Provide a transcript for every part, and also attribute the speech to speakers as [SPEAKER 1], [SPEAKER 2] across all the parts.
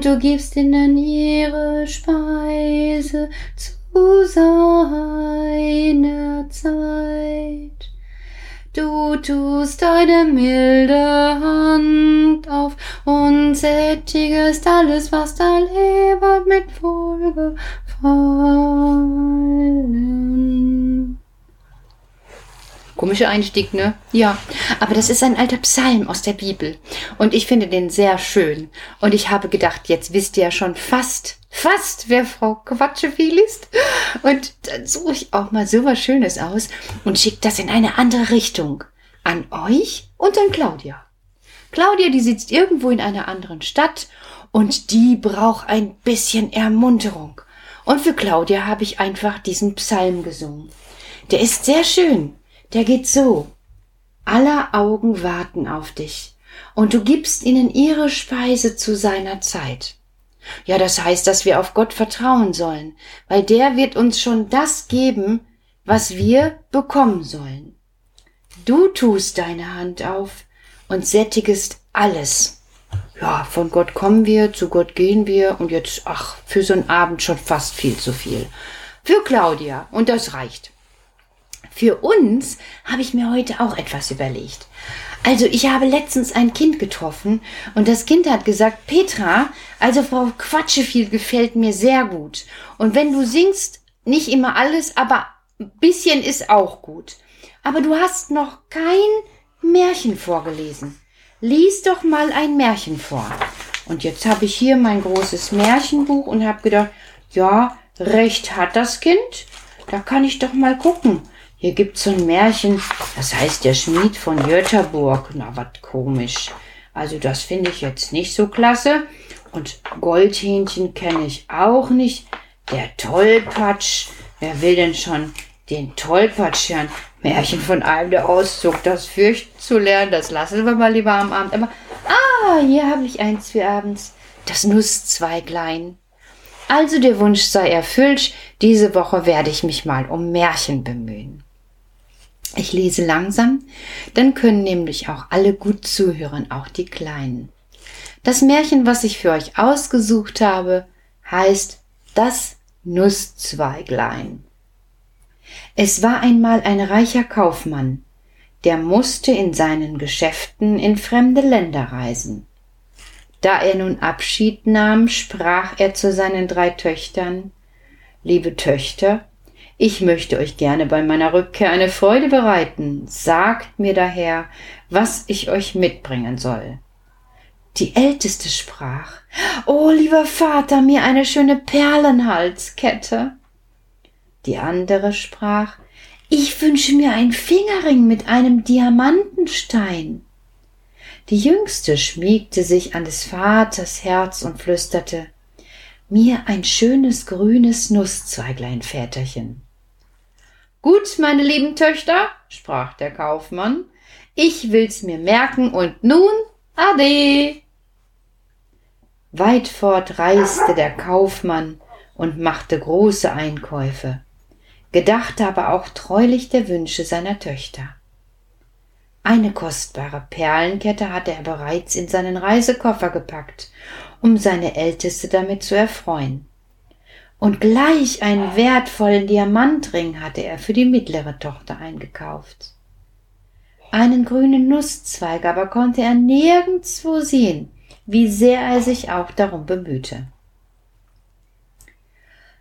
[SPEAKER 1] und du gibst ihnen ihre Speise zu seiner Zeit. Du tust deine milde Hand auf und sättigest alles, was da lebt, mit Wohlgefallen. Komischer Einstieg, ne? Ja, aber das ist ein alter Psalm aus der Bibel und ich finde den sehr schön. Und ich habe gedacht, jetzt wisst ihr ja schon fast, fast, wer Frau Quatscheviel ist. Und dann suche ich auch mal so was Schönes aus und schicke das in eine andere Richtung. An euch und an Claudia. Claudia, die sitzt irgendwo in einer anderen Stadt und die braucht ein bisschen Ermunterung. Und für Claudia habe ich einfach diesen Psalm gesungen. Der ist sehr schön. Der geht so. Aller Augen warten auf dich, und du gibst ihnen ihre Speise zu seiner Zeit. Ja, das heißt, dass wir auf Gott vertrauen sollen, weil der wird uns schon das geben, was wir bekommen sollen. Du tust deine Hand auf und sättigest alles. Ja, von Gott kommen wir, zu Gott gehen wir und jetzt, ach, für so einen Abend schon fast viel zu viel. Für Claudia und das reicht. Für uns habe ich mir heute auch etwas überlegt. Also ich habe letztens ein Kind getroffen und das Kind hat gesagt, Petra, also Frau Quatschefiel gefällt mir sehr gut. Und wenn du singst, nicht immer alles, aber ein bisschen ist auch gut. Aber du hast noch kein Märchen vorgelesen. Lies doch mal ein Märchen vor. Und jetzt habe ich hier mein großes Märchenbuch und habe gedacht, ja, recht hat das Kind. Da kann ich doch mal gucken. Hier gibt's so ein Märchen, das heißt der Schmied von Götterburg. Na, wat komisch. Also das finde ich jetzt nicht so klasse. Und Goldhähnchen kenne ich auch nicht. Der Tollpatsch. Wer will denn schon den Tollpatsch hören? Märchen von einem, der auszog, das fürchten zu lernen. Das lassen wir mal lieber am Abend. Aber, ah, hier habe ich eins für abends. Das Nusszweiglein. Also der Wunsch sei erfüllt. Diese Woche werde ich mich mal um Märchen bemühen. Ich lese langsam, dann können nämlich auch alle gut zuhören, auch die Kleinen. Das Märchen, was ich für euch ausgesucht habe, heißt Das Nusszweiglein. Es war einmal ein reicher Kaufmann, der musste in seinen Geschäften in fremde Länder reisen. Da er nun Abschied nahm, sprach er zu seinen drei Töchtern Liebe Töchter, ich möchte euch gerne bei meiner Rückkehr eine Freude bereiten. Sagt mir daher, was ich euch mitbringen soll. Die Älteste sprach, Oh, lieber Vater, mir eine schöne Perlenhalskette. Die andere sprach, Ich wünsche mir ein Fingerring mit einem Diamantenstein. Die Jüngste schmiegte sich an des Vaters Herz und flüsterte, Mir ein schönes grünes Nusszweiglein, Väterchen. Gut, meine lieben Töchter, sprach der Kaufmann, ich will's mir merken und nun ade. Weit fort reiste der Kaufmann und machte große Einkäufe, gedachte aber auch treulich der Wünsche seiner Töchter. Eine kostbare Perlenkette hatte er bereits in seinen Reisekoffer gepackt, um seine Älteste damit zu erfreuen und gleich einen wertvollen Diamantring hatte er für die mittlere Tochter eingekauft. Einen grünen Nusszweig aber konnte er nirgendswo sehen, wie sehr er sich auch darum bemühte.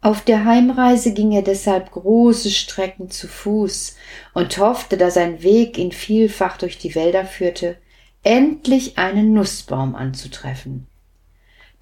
[SPEAKER 1] Auf der Heimreise ging er deshalb große Strecken zu Fuß und hoffte, da sein Weg ihn vielfach durch die Wälder führte, endlich einen Nussbaum anzutreffen.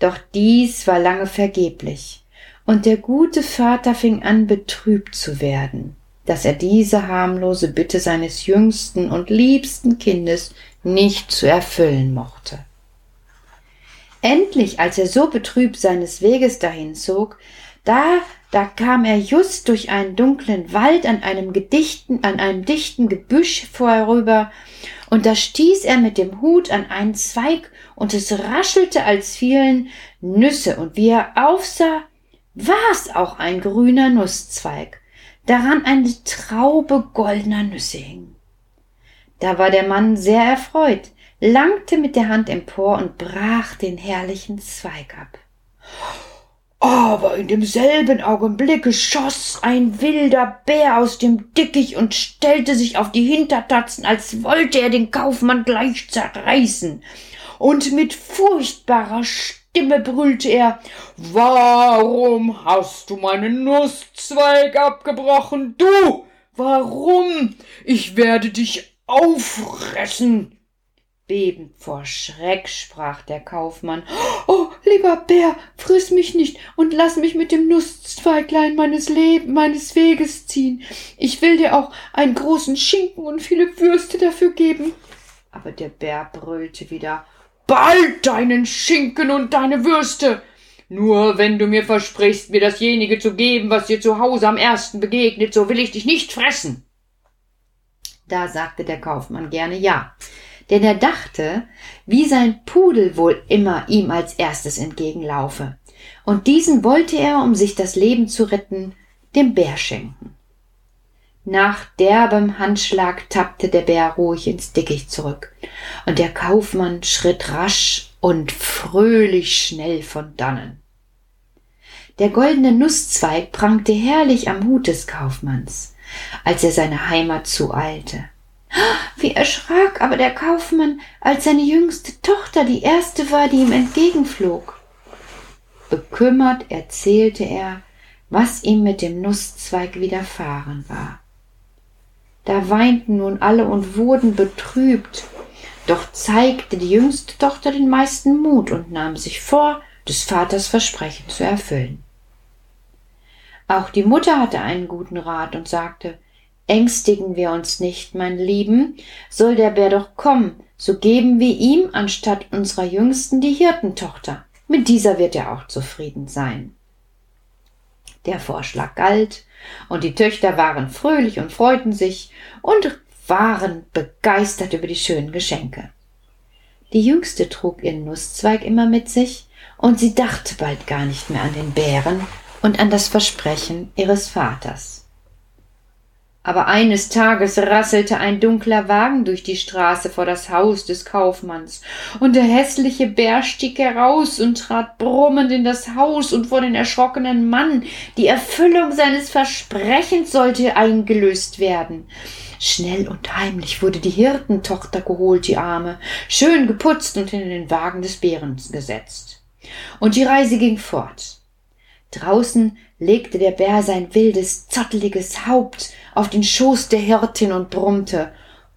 [SPEAKER 1] Doch dies war lange vergeblich und der gute Vater fing an betrübt zu werden, dass er diese harmlose Bitte seines jüngsten und liebsten Kindes nicht zu erfüllen mochte. Endlich, als er so betrübt seines Weges dahin zog, da, da kam er just durch einen dunklen Wald an einem gedichten, an einem dichten Gebüsch vorüber, und da stieß er mit dem Hut an einen Zweig, und es raschelte, als fielen Nüsse, und wie er aufsah, war's auch ein grüner Nusszweig, daran eine Traube goldener Nüsse hing. Da war der Mann sehr erfreut, langte mit der Hand empor und brach den herrlichen Zweig ab. Aber in demselben Augenblicke schoss ein wilder Bär aus dem Dickicht und stellte sich auf die Hintertatzen, als wollte er den Kaufmann gleich zerreißen. Und mit furchtbarer Stimme brüllte er Warum hast du meinen Nusszweig abgebrochen, du? Warum? Ich werde dich auffressen. Bebend vor Schreck sprach der Kaufmann. Oh, lieber Bär, friss mich nicht und lass mich mit dem Nusszweiglein meines Leben, meines Weges ziehen. Ich will dir auch einen großen Schinken und viele Würste dafür geben. Aber der Bär brüllte wieder. Bald deinen Schinken und deine Würste! Nur wenn du mir versprichst, mir dasjenige zu geben, was dir zu Hause am ersten begegnet, so will ich dich nicht fressen. Da sagte der Kaufmann gerne ja denn er dachte, wie sein Pudel wohl immer ihm als erstes entgegenlaufe, und diesen wollte er, um sich das Leben zu retten, dem Bär schenken. Nach derbem Handschlag tappte der Bär ruhig ins Dickicht zurück, und der Kaufmann schritt rasch und fröhlich schnell von dannen. Der goldene Nusszweig prangte herrlich am Hut des Kaufmanns, als er seine Heimat zueilte. Wie erschrak aber der Kaufmann, als seine jüngste Tochter die erste war, die ihm entgegenflog. Bekümmert erzählte er, was ihm mit dem Nusszweig widerfahren war. Da weinten nun alle und wurden betrübt, doch zeigte die jüngste Tochter den meisten Mut und nahm sich vor, des Vaters Versprechen zu erfüllen. Auch die Mutter hatte einen guten Rat und sagte, Ängstigen wir uns nicht, mein Lieben, soll der Bär doch kommen, so geben wir ihm anstatt unserer Jüngsten die Hirtentochter. Mit dieser wird er auch zufrieden sein. Der Vorschlag galt, und die Töchter waren fröhlich und freuten sich und waren begeistert über die schönen Geschenke. Die Jüngste trug ihren Nusszweig immer mit sich, und sie dachte bald gar nicht mehr an den Bären und an das Versprechen ihres Vaters. Aber eines Tages rasselte ein dunkler Wagen durch die Straße vor das Haus des Kaufmanns, und der hässliche Bär stieg heraus und trat brummend in das Haus, und vor den erschrockenen Mann die Erfüllung seines Versprechens sollte eingelöst werden. Schnell und heimlich wurde die Hirtentochter geholt, die Arme, schön geputzt und in den Wagen des Bären gesetzt. Und die Reise ging fort. Draußen legte der Bär sein wildes, zotteliges Haupt auf den Schoß der Hirtin und brummte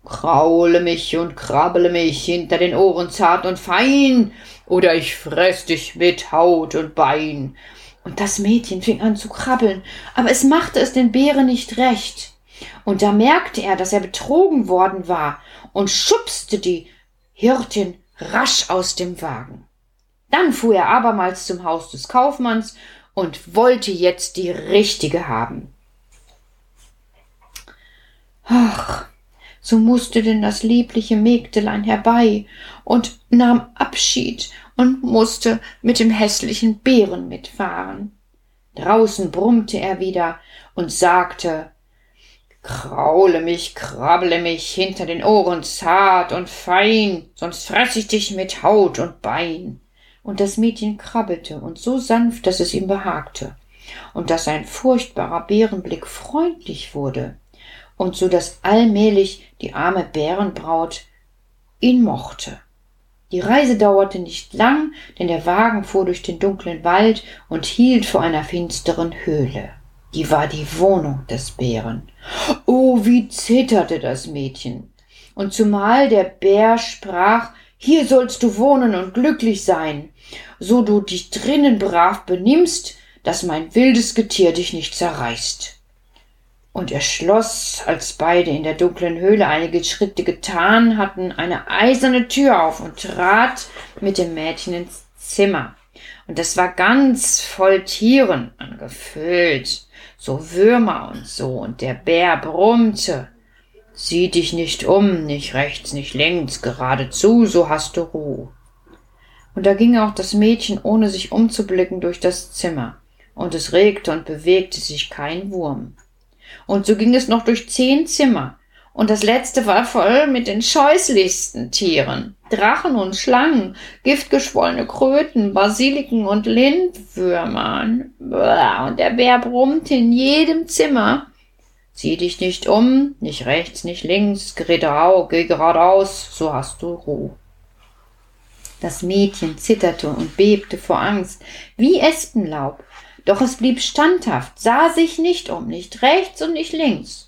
[SPEAKER 1] Kraule mich und krabbele mich hinter den Ohren zart und fein, oder ich fress dich mit Haut und Bein. Und das Mädchen fing an zu krabbeln, aber es machte es den Bären nicht recht. Und da merkte er, dass er betrogen worden war und schubste die Hirtin rasch aus dem Wagen. Dann fuhr er abermals zum Haus des Kaufmanns und wollte jetzt die richtige haben. Ach, so musste denn das liebliche Mägdelein herbei und nahm Abschied und musste mit dem hässlichen Bären mitfahren. Draußen brummte er wieder und sagte Kraule mich, krabble mich hinter den Ohren zart und fein, sonst fress ich dich mit Haut und Bein und das Mädchen krabbelte und so sanft, dass es ihm behagte, und dass sein furchtbarer Bärenblick freundlich wurde, und so dass allmählich die arme Bärenbraut ihn mochte. Die Reise dauerte nicht lang, denn der Wagen fuhr durch den dunklen Wald und hielt vor einer finsteren Höhle. Die war die Wohnung des Bären. Oh, wie zitterte das Mädchen. Und zumal der Bär sprach, hier sollst du wohnen und glücklich sein, so du dich drinnen brav benimmst, dass mein wildes Getier dich nicht zerreißt. Und er schloss, als beide in der dunklen Höhle einige Schritte getan hatten, eine eiserne Tür auf und trat mit dem Mädchen ins Zimmer. Und das war ganz voll Tieren angefüllt, so Würmer und so, und der Bär brummte Sieh dich nicht um, nicht rechts, nicht links, geradezu, so hast du Ruhe. Und da ging auch das Mädchen, ohne sich umzublicken, durch das Zimmer, und es regte und bewegte sich kein Wurm. Und so ging es noch durch zehn Zimmer, Und das letzte war voll mit den scheußlichsten Tieren. Drachen und Schlangen, giftgeschwollene Kröten, Basiliken und Lindwürmern. Und der Bär brummte in jedem Zimmer. Sieh dich nicht um, nicht rechts, nicht links, geh geradeaus, so hast du Ruhe. Das Mädchen zitterte und bebte vor Angst, wie Espenlaub, doch es blieb standhaft, sah sich nicht um, nicht rechts und nicht links.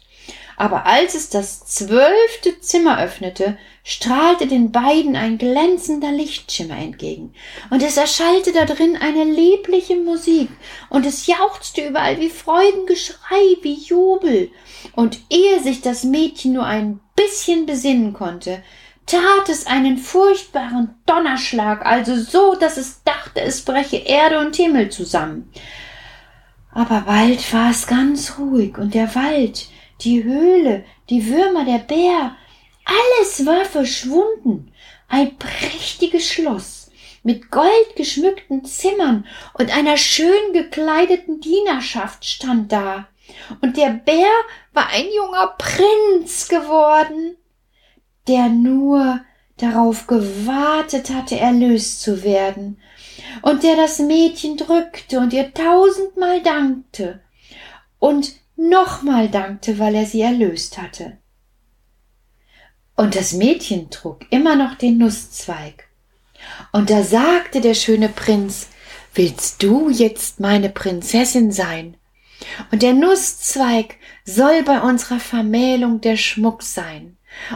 [SPEAKER 1] Aber als es das zwölfte Zimmer öffnete, strahlte den beiden ein glänzender Lichtschimmer entgegen, und es erschallte da drin eine liebliche Musik, und es jauchzte überall wie Freudengeschrei, wie Jubel, und ehe sich das Mädchen nur ein bisschen besinnen konnte, tat es einen furchtbaren Donnerschlag, also so, dass es dachte, es breche Erde und Himmel zusammen. Aber bald war es ganz ruhig, und der Wald, die Höhle, die Würmer, der Bär, alles war verschwunden. Ein prächtiges Schloss mit goldgeschmückten Zimmern und einer schön gekleideten Dienerschaft stand da. Und der Bär war ein junger Prinz geworden der nur darauf gewartet hatte, erlöst zu werden, und der das Mädchen drückte und ihr tausendmal dankte und nochmal dankte, weil er sie erlöst hatte. Und das Mädchen trug immer noch den Nusszweig. Und da sagte der schöne Prinz, Willst du jetzt meine Prinzessin sein? Und der Nusszweig soll bei unserer Vermählung der Schmuck sein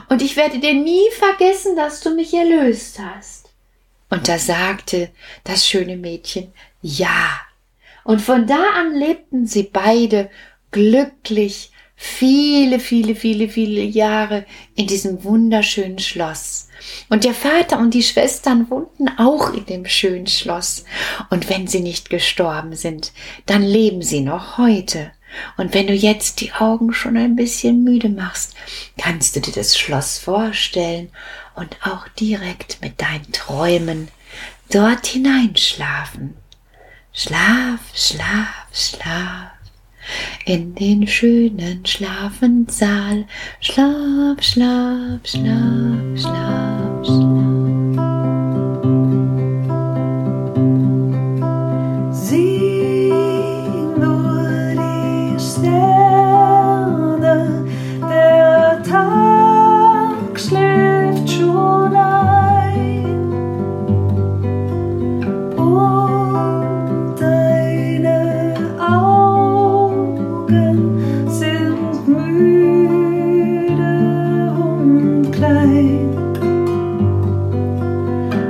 [SPEAKER 1] und ich werde dir nie vergessen, dass du mich erlöst hast. Und da sagte das schöne Mädchen Ja. Und von da an lebten sie beide glücklich viele, viele, viele, viele Jahre in diesem wunderschönen Schloss. Und der Vater und die Schwestern wohnten auch in dem schönen Schloss. Und wenn sie nicht gestorben sind, dann leben sie noch heute. Und wenn du jetzt die Augen schon ein bisschen müde machst, kannst du dir das Schloss vorstellen und auch direkt mit deinen Träumen dort hineinschlafen. Schlaf, schlaf, schlaf. In den schönen Schlafensaal. Schlaf, schlaf, schlaf, schlaf.